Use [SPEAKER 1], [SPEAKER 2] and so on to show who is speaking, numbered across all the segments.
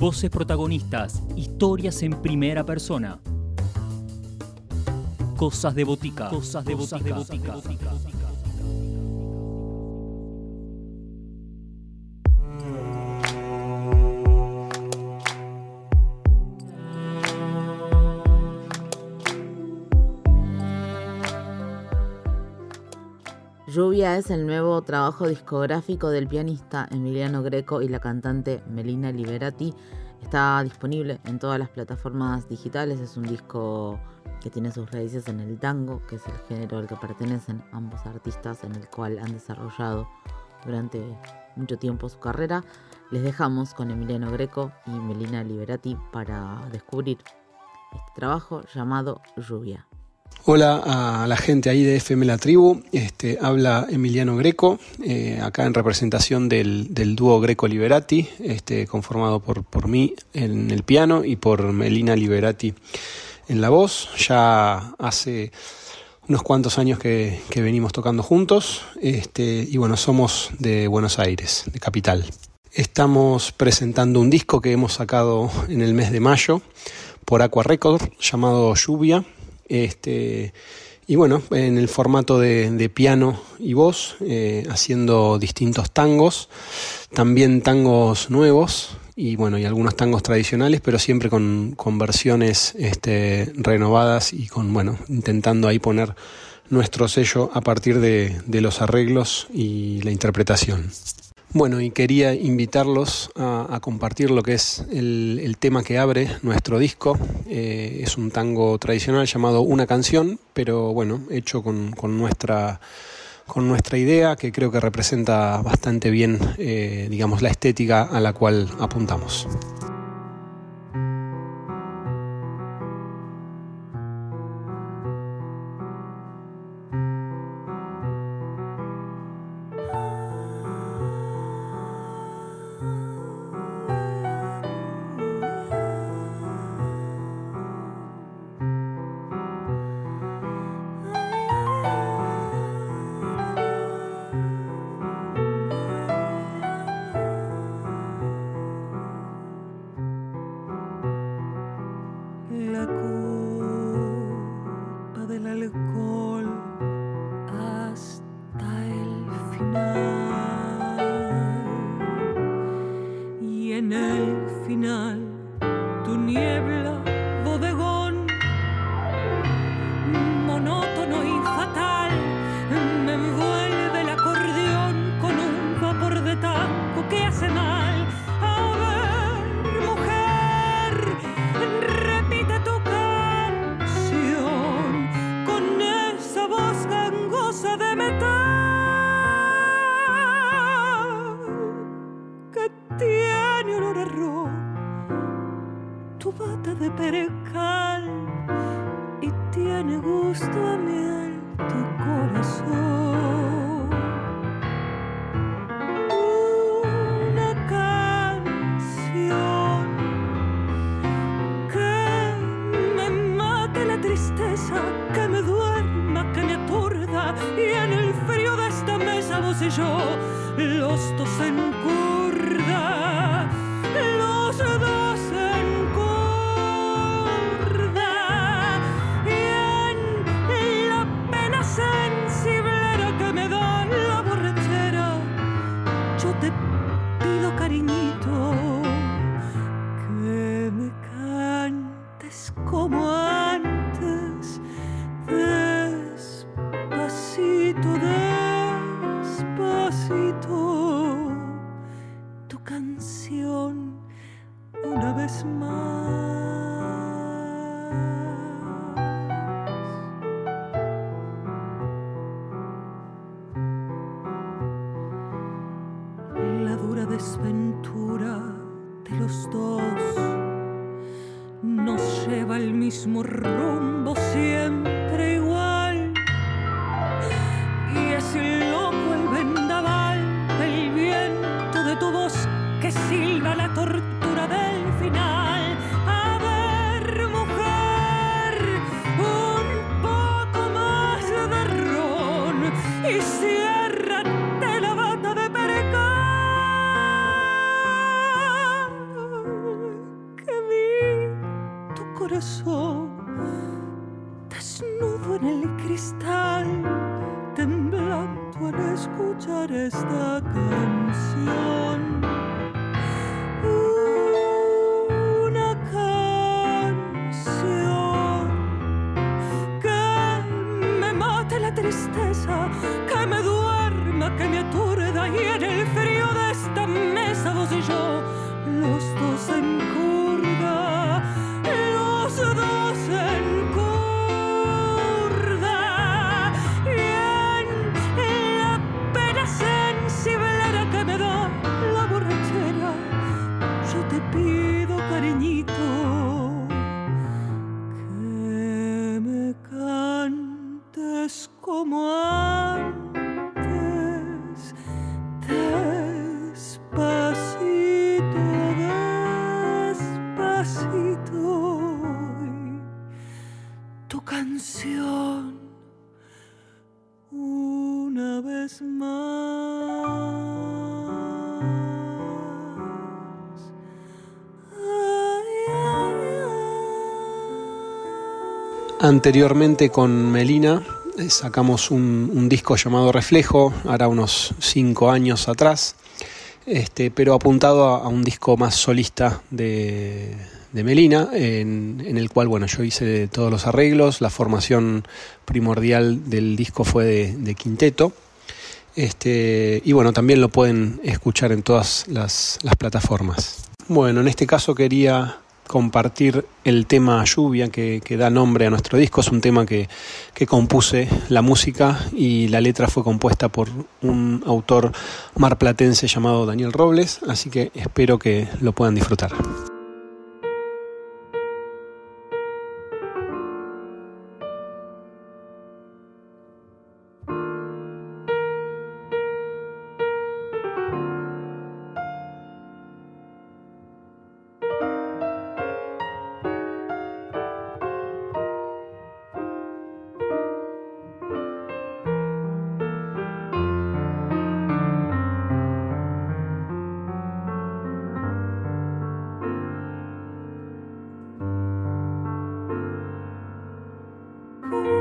[SPEAKER 1] Voces protagonistas, historias en primera persona. Cosas de botica. Cosas de botica.
[SPEAKER 2] Lluvia es el nuevo trabajo discográfico del pianista Emiliano Greco y la cantante Melina Liberati. Está disponible en todas las plataformas digitales. Es un disco que tiene sus raíces en el tango, que es el género al que pertenecen ambos artistas, en el cual han desarrollado durante mucho tiempo su carrera. Les dejamos con Emiliano Greco y Melina Liberati para descubrir este trabajo llamado Lluvia.
[SPEAKER 3] Hola a la gente ahí de FM La Tribu, este, habla Emiliano Greco, eh, acá en representación del, dúo Greco Liberati, este, conformado por, por mí en el piano y por Melina Liberati en la voz. Ya hace unos cuantos años que, venimos tocando juntos este, y bueno, somos de Buenos Aires, de Capital. Estamos presentando un disco que hemos sacado en el mes de mayo por Aqua Record llamado Lluvia este, y bueno, en el formato de, piano y voz, eh, haciendo distintos tangos, también tangos nuevos y bueno, y algunos tangos tradicionales, pero siempre con, versiones este, renovadas y con, bueno, intentando ahí poner nuestro sello a partir de los arreglos y la interpretación. Bueno, y quería invitarlos a, compartir lo que es el, tema que abre nuestro disco. Eh, es un tango tradicional llamado Una canción, pero bueno, hecho con, nuestra con nuestra idea que creo que representa bastante bien, eh, digamos, la estética a la cual apuntamos.
[SPEAKER 4] en el final tu niebla तेरे
[SPEAKER 3] Anteriormente con Melina eh, sacamos un, disco llamado Reflejo, hará unos cinco años atrás, este, pero apuntado a, un disco más solista de, Melina, en, el cual bueno, yo hice todos los arreglos, la formación primordial del disco fue de, quinteto. Este, y bueno, también lo pueden escuchar en todas las plataformas. Bueno, en este caso quería compartir el tema Lluvia que, da nombre a nuestro disco. Es un tema que, que, compuse la música y la letra fue compuesta por un autor marplatense llamado Daniel Robles, así que espero que lo puedan disfrutar. oh.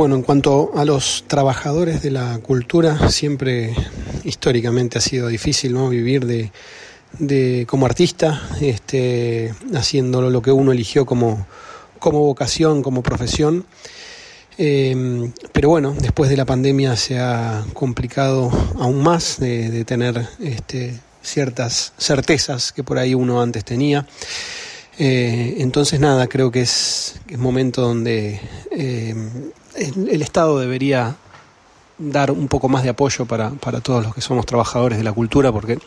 [SPEAKER 4] Bueno, en cuanto a los trabajadores de la cultura, siempre históricamente ha sido difícil vivir de, como artista, este, haciendo lo que uno eligió como, como vocación, como profesión. Eh, pero bueno, después de la pandemia se ha complicado aún más de, tener este, ciertas certezas que por ahí uno antes tenía. Eh, entonces nada, creo que es, es momento donde eh, el, Estado debería dar un poco más de apoyo para, para todos los que somos trabajadores de la cultura, porque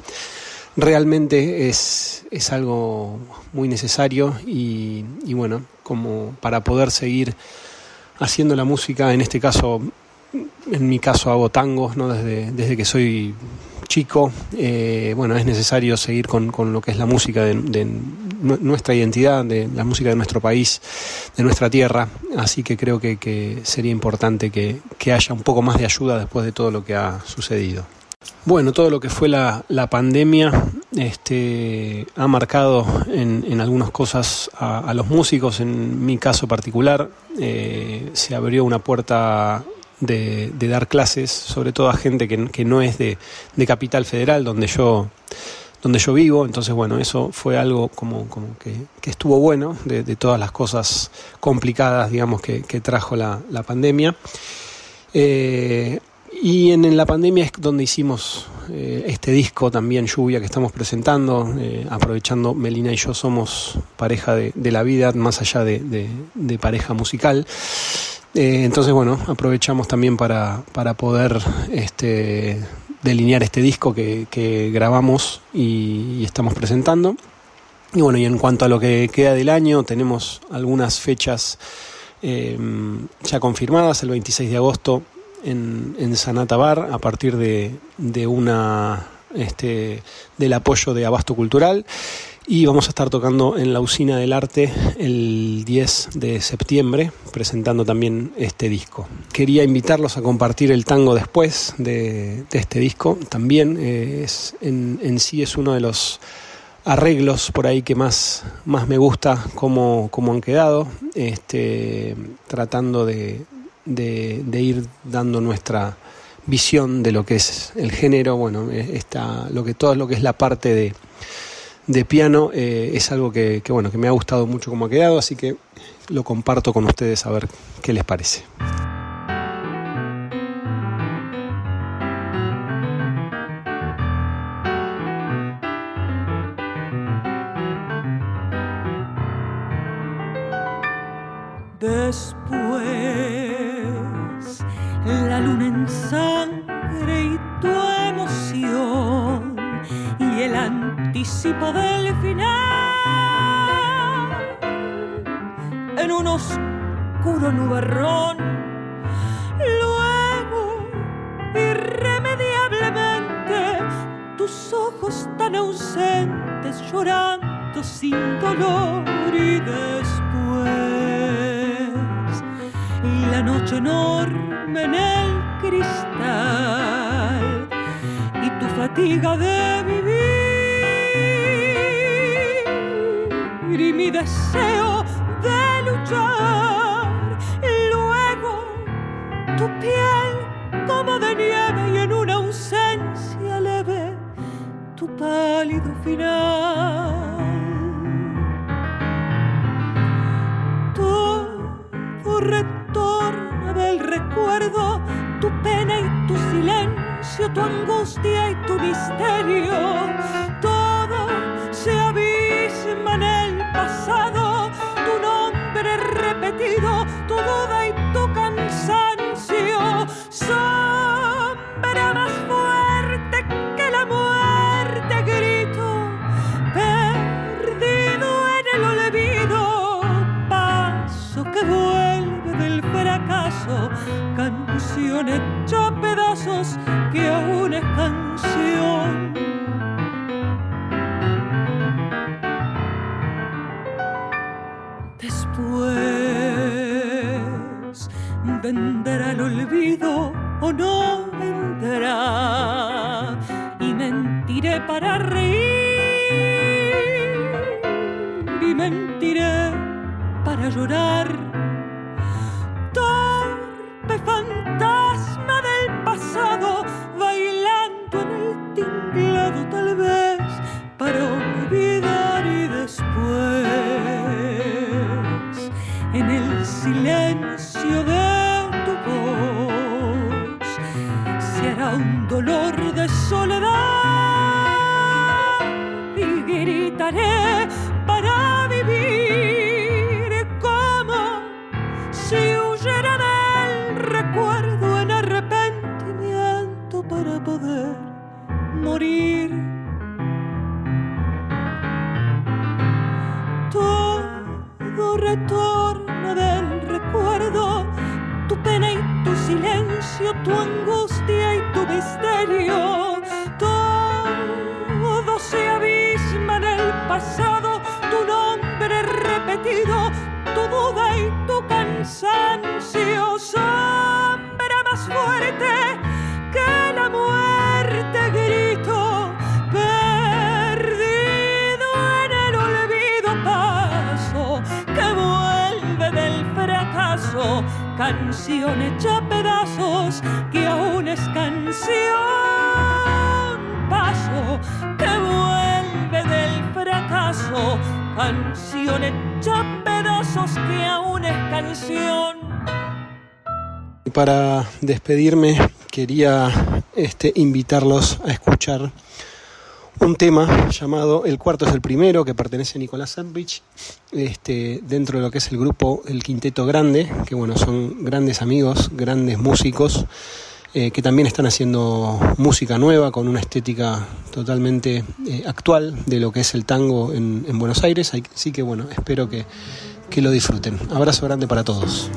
[SPEAKER 4] realmente es, es algo muy necesario y, y bueno, como para poder seguir haciendo la música, en este caso, en mi caso hago tangos, ¿no? desde, desde que soy chico, eh, bueno, es necesario seguir con, con lo que es la música de, de nu- nuestra identidad, de la música de nuestro país, de nuestra tierra, así que creo que, sería importante que, que haya un poco más de ayuda después de todo lo que ha sucedido. Bueno, todo lo que fue la, la pandemia este, ha marcado en, en algunas cosas a, a los músicos, en mi caso particular, eh, se abrió una puerta de, dar clases, sobre todo a gente que, no es de, de Capital Federal, donde yo, donde yo vivo, entonces bueno, eso fue algo como, como que, que estuvo bueno de, todas las cosas complicadas, digamos, que, que trajo la, la pandemia. Eh, y en, en la pandemia es donde hicimos eh, este disco también, Lluvia, que estamos presentando, eh, aprovechando, Melina y yo somos pareja de, la vida, más allá de- de pareja musical. Eh, entonces, bueno, aprovechamos también para, para poder este, delinear este disco que, grabamos y, estamos presentando. Y bueno, y en cuanto a lo que queda del año, tenemos algunas fechas eh, ya confirmadas, el 26 de agosto en, en Sanata a partir de, de una este, del apoyo de Abasto Cultural. Y vamos a estar tocando en la Usina del Arte el 10 de septiembre, presentando también este disco. Quería invitarlos a compartir el tango después de, este disco. También eh, es, en, en sí es uno de los arreglos por ahí que más, más me gusta cómo, cómo han quedado, este, tratando de, de, de ir dando nuestra visión de lo que es el género, bueno, eh, esta, lo que todo lo que es la parte de, de piano eh, es algo que, que, bueno, que me ha gustado mucho cómo ha quedado, así que lo comparto con ustedes a ver qué les parece.
[SPEAKER 3] Después, anticipo del final en un oscuro nubarrón. Luego, irremediablemente, tus ojos tan ausentes llorando sin dolor y después la noche enorme en el cristal y tu fatiga de deseo de luchar. Luego tu piel como de nieve y en una ausencia leve tu pálido final. Todo retorna del recuerdo, tu pena y tu silencio, tu angustia y tu misterio. Todo se abisma en tu duda y tu cansancio. Sombra más fuerte que la muerte, grito, perdido en el olvido. Paso que vuelve del fracaso, canción hecha pedazos que aún es. Vendrá el olvido o no vendrá y mentiré para reír y mentiré para llorar. Un dolor de soledad y gritaré para vivir como si huyera del recuerdo en arrepentimiento para poder morir. Todo retorno del recuerdo, tu pena y tu silencio, tu angustia misterio. Todo se abisma en el pasado, tu nombre repetido, tu duda y tu cansancio. Sombra más fuerte que la muerte, grito, perdido en el olvido paso que vuelve del fracaso, canción hecha pedazos que es canción, paso que vuelve del fracaso, canción hecha pedazos que aún es canción.
[SPEAKER 4] Para despedirme quería este, invitarlos a escuchar un tema llamado El cuarto es el primero, que pertenece a Nicolás Sandwich, este, dentro de lo que es el grupo El Quinteto Grande, que bueno, son grandes amigos, grandes músicos, eh, que también están haciendo música nueva con una estética totalmente eh, actual de lo que es el tango en, en Buenos Aires, así que bueno, espero que, que lo disfruten. Abrazo grande para todos.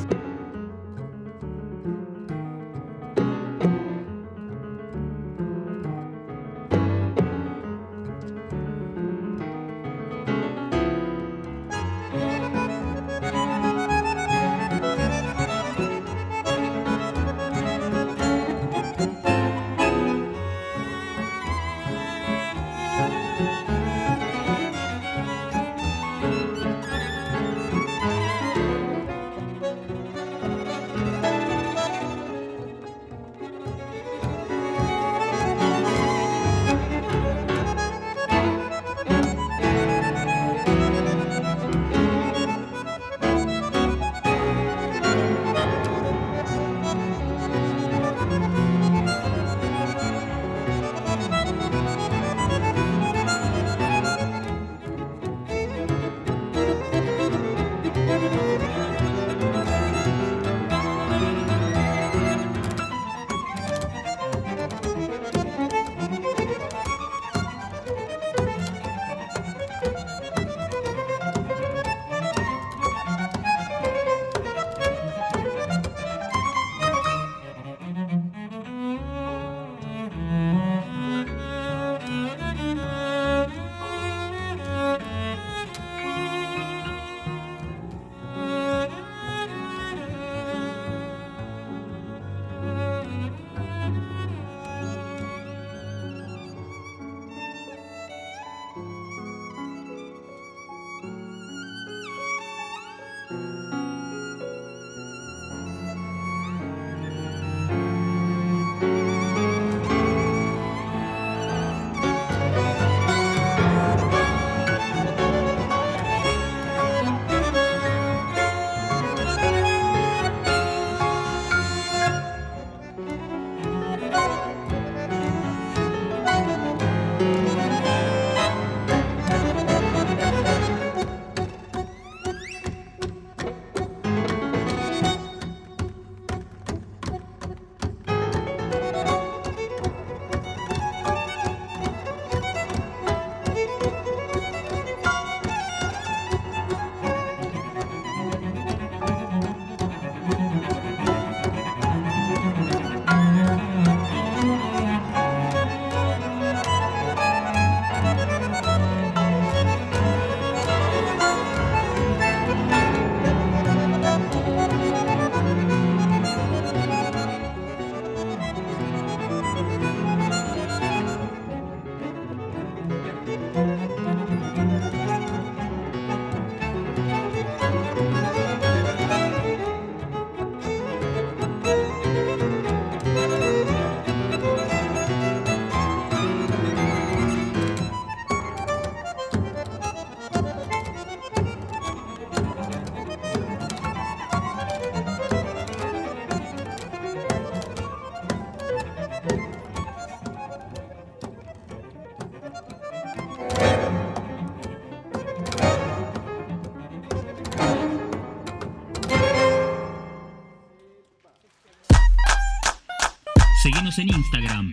[SPEAKER 1] En Instagram,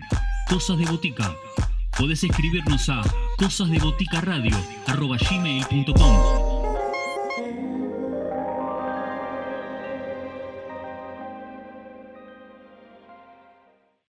[SPEAKER 1] Cosas de Botica. Podés escribirnos a cosasdeboticaradio.gmail.com